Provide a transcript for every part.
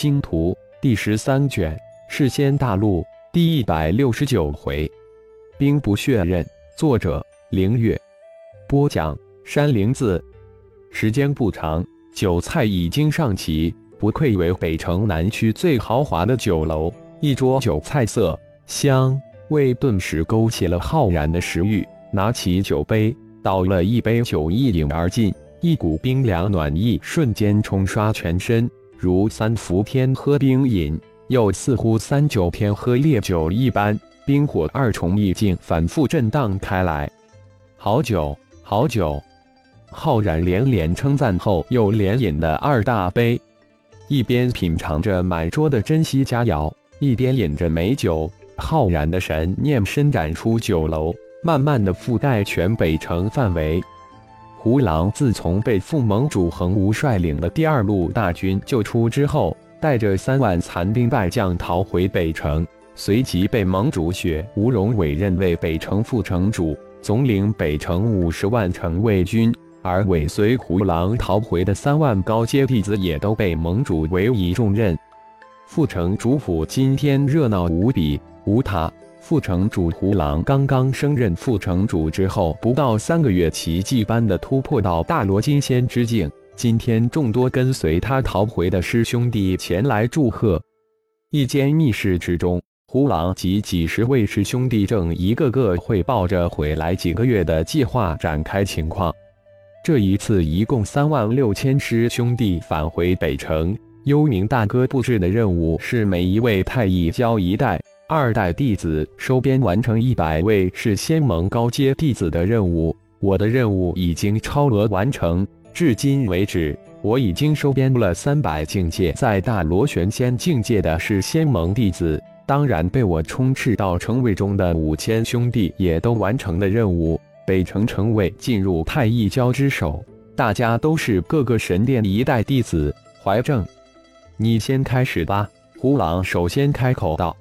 星图》第十三卷《世仙大陆》第一百六十九回，兵不血刃。作者：凌月。播讲：山灵子。时间不长，酒菜已经上齐，不愧为北城南区最豪华的酒楼。一桌酒菜色香味顿时勾起了浩然的食欲，拿起酒杯，倒了一杯酒，一饮而尽。一股冰凉暖意瞬间冲刷全身，如三伏天喝冰饮，又似乎三九天喝烈酒一般，冰火二重意境反复震荡开来。好酒，好酒！浩然连连称赞后，又连饮了二大杯，一边品尝着满桌的珍稀佳肴，一边饮着美酒。浩然的神念伸展出酒楼，慢慢的覆盖全北城范围。胡狼自从被副盟主横无率领的第二路大军救出之后，带着三万残兵败将逃回北城，随即被盟主雪无容委任为北城副城主，总领北城五十万城卫军。而尾随胡狼逃回的三万高阶弟子也都被盟主委以重任。副城主府今天热闹无比，无他。副城主胡狼刚刚升任副城主之后，不到三个月，奇迹般的突破到大罗金仙之境。今天，众多跟随他逃回的师兄弟前来祝贺。一间密室之中，胡狼及几十位师兄弟正一个个汇报着回来几个月的计划展开情况。这一次，一共三万六千师兄弟返回北城。幽冥大哥布置的任务是每一位太乙教一代。二代弟子收编完成一百位是仙盟高阶弟子的任务，我的任务已经超额完成。至今为止，我已经收编了三百境界在大螺旋仙境界的是仙盟弟子。当然，被我充斥到城卫中的五千兄弟也都完成了任务。北城城卫进入太一教之手，大家都是各个神殿一代弟子。怀正，你先开始吧。胡狼首先开口道。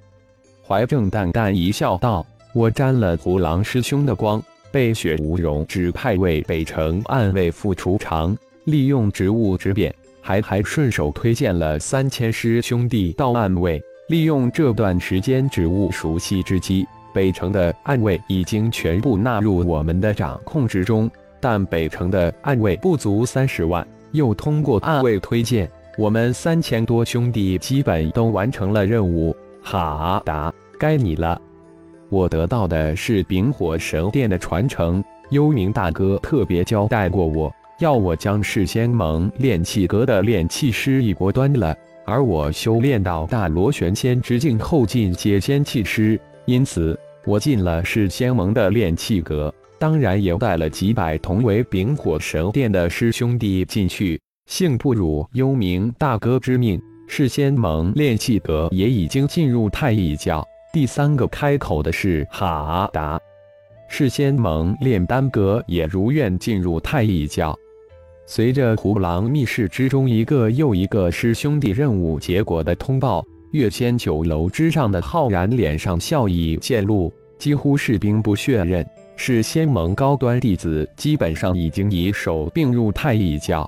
怀正淡淡一笑，道：“我沾了胡狼师兄的光，被雪无容指派为北城暗卫副厨长，利用职务之便，还还顺手推荐了三千师兄弟到暗卫。利用这段时间职务熟悉之机，北城的暗卫已经全部纳入我们的掌控之中。但北城的暗卫不足三十万，又通过暗卫推荐，我们三千多兄弟基本都完成了任务。”哈达，该你了。我得到的是丙火神殿的传承。幽冥大哥特别交代过我，要我将世仙盟炼气阁的炼气师一锅端了。而我修炼到大螺旋仙之境后进阶仙气师，因此我进了世仙盟的炼气阁，当然也带了几百同为丙火神殿的师兄弟进去。幸不辱幽冥大哥之命。是仙盟炼气阁也已经进入太乙教。第三个开口的是哈达，是仙盟炼丹阁也如愿进入太乙教。随着胡狼密室之中一个又一个师兄弟任务结果的通报，月仙酒楼之上的浩然脸上笑意渐露，几乎是兵不血刃。是仙盟高端弟子基本上已经以手并入太乙教。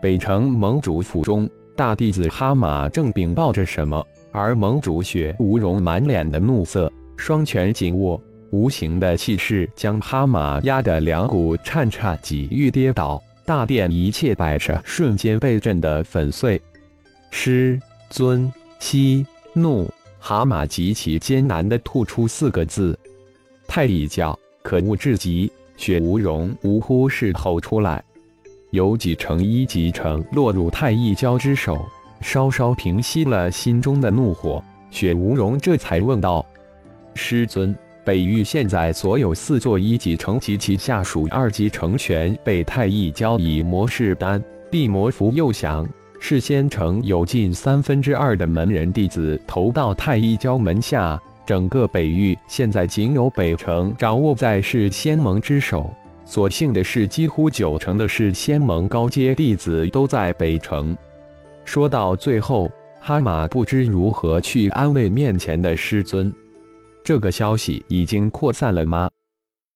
北城盟主府中。大弟子哈马正禀报着什么，而盟主雪无容满脸的怒色，双拳紧握，无形的气势将哈马压得两股颤颤，几欲跌倒。大殿一切摆设瞬间被震得粉碎。师尊息怒，蛤蟆极其艰难地吐出四个字：“太乙教，可恶至极！”雪无容无呼是吼出来。有几成一级城落入太一教之手，稍稍平息了心中的怒火。雪无容这才问道：“师尊，北域现在所有四座一级城及其下属二级城全被太一教以魔式丹、地魔符诱降，是仙城有近三分之二的门人弟子投到太一教门下。整个北域现在仅有北城掌握在是仙盟之手。”所幸的是，几乎九成的是仙盟高阶弟子都在北城。说到最后，哈马不知如何去安慰面前的师尊。这个消息已经扩散了吗？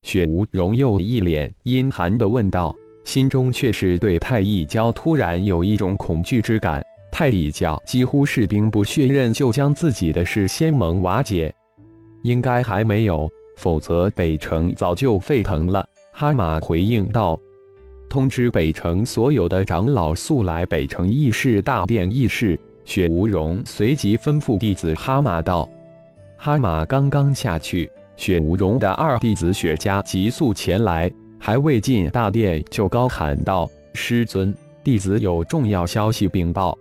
雪无容又一脸阴寒地问道，心中却是对太一教突然有一种恐惧之感。太乙教几乎是兵不血刃就将自己的世仙盟瓦解。应该还没有，否则北城早就沸腾了。哈马回应道：“通知北城所有的长老速来北城议事大殿议事。”雪无容随即吩咐弟子哈马道：“哈马刚刚下去，雪无容的二弟子雪家急速前来，还未进大殿就高喊道：‘师尊，弟子有重要消息禀报。’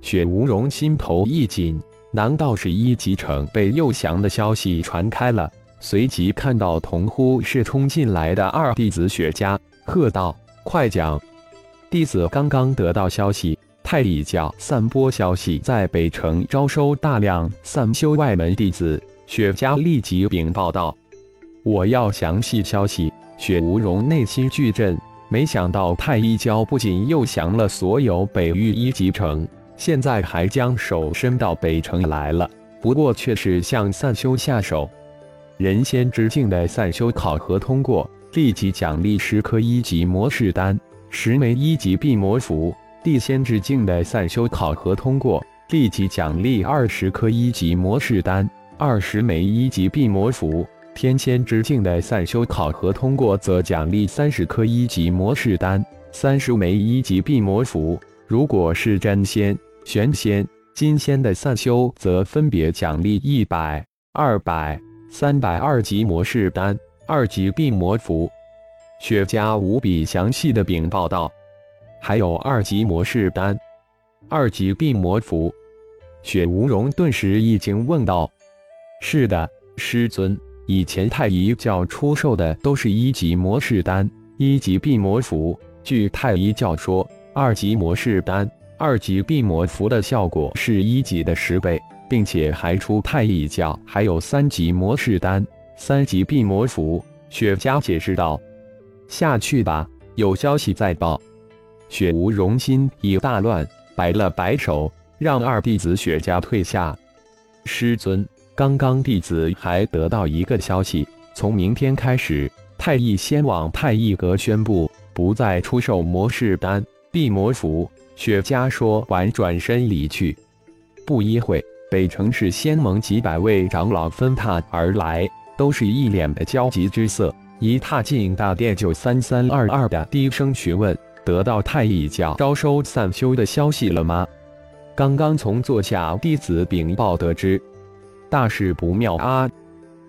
雪无容心头一紧，难道是一级城被诱降的消息传开了？随即看到同呼是冲进来的二弟子雪茄，喝道：‘快讲！弟子刚刚得到消息。’太乙教散播消息，在北城招收大量散修外门弟子。雪茄立即禀报道：“我要详细消息。”雪无容内心巨震，没想到太乙教不仅诱降了所有北域一级城，现在还将手伸到北城来了。不过却是向散修下手。人仙之境的散修考核通过，立即奖励十颗一级魔士丹，十枚一级地魔符。地仙之境的散修考核通过，立即奖励二十颗一级魔士丹，二十枚一级地魔符；天仙之境的散修考核通过，则奖励三十颗一级魔士丹，三十枚一级地魔符。如果是真仙、玄仙、金仙的散修，则分别奖励一百、二百、三百二级魔士丹、二级地魔符。雪茄无比详细的禀报道。还有二级魔士丹，二级地魔符。雪无容顿时一惊，问道：“是的，师尊，以前太乙教出售的都是一级魔士丹、一级地魔符。据太乙教说，二级魔士丹、二级地魔符的效果是一级的十倍，并且还出太乙教还有三级魔士丹、三级地魔符。”雪茄解释道：“下去吧，有消息再报。”雪无容心已大乱，摆了摆手，让二弟子雪茄退下。师尊，刚刚弟子还得到一个消息，从明天开始，太乙先往太乙阁宣布不再出售魔士丹、地魔符。雪茄说完，转身离去。不一会，北城市仙盟几百位长老纷沓而来，都是一脸的焦急之色。一踏进大殿，就三三二二的低声询问。得到太乙教招收散修的消息了吗？刚刚从座下弟子禀报得知，大事不妙啊！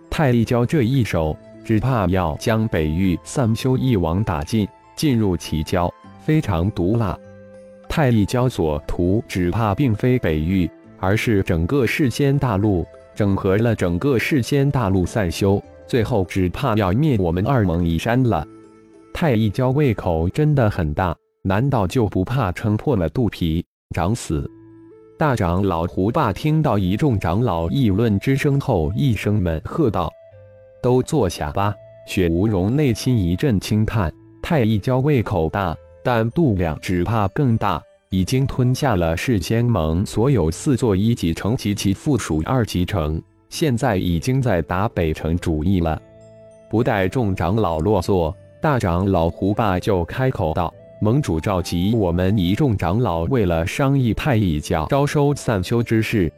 太乙教这一手，只怕要将北域散修一网打尽，进入其教，非常毒辣。太乙教所图，只怕并非北域，而是整个世间大陆，整合了整个世间大陆散修，最后只怕要灭我们二蒙一山了。太一教胃口真的很大，难道就不怕撑破了肚皮长死？大长老胡霸听到一众长老议论之声后，一声闷喝道：“都坐下吧。”雪无容内心一阵轻叹：太一教胃口大，但度量只怕更大，已经吞下了世仙盟所有四座一级城及其附属二级城，现在已经在打北城主意了。不待众长老落座。大长老胡霸就开口道：“盟主召集我们一众长老，为了商议派一教招收散修之事。”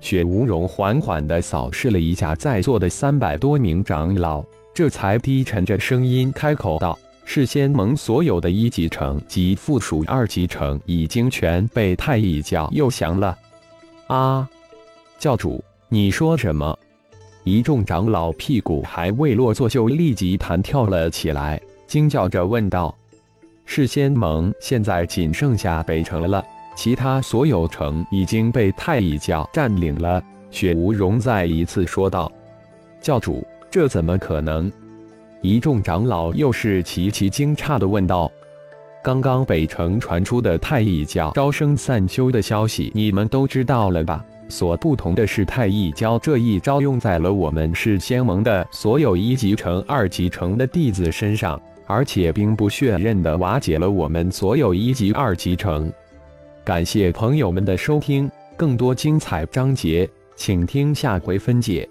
雪无容缓缓地扫视了一下在座的三百多名长老，这才低沉着声音开口道：“事先盟所有的一级城及附属二级城已经全被太乙教诱降了。”啊！教主，你说什么？一众长老屁股还未落座，就立即弹跳了起来，惊叫着问道：“世仙盟现在仅剩下北城了，其他所有城已经被太乙教占领了。”雪无容再一次说道：“教主，这怎么可能？”一众长老又是齐齐惊诧的问道：“刚刚北城传出的太乙教招生散修的消息，你们都知道了吧？”所不同的是，太乙教这一招用在了我们是仙盟的所有一级城、二级城的弟子身上，而且兵不血刃的瓦解了我们所有一级、二级城。感谢朋友们的收听，更多精彩章节，请听下回分解。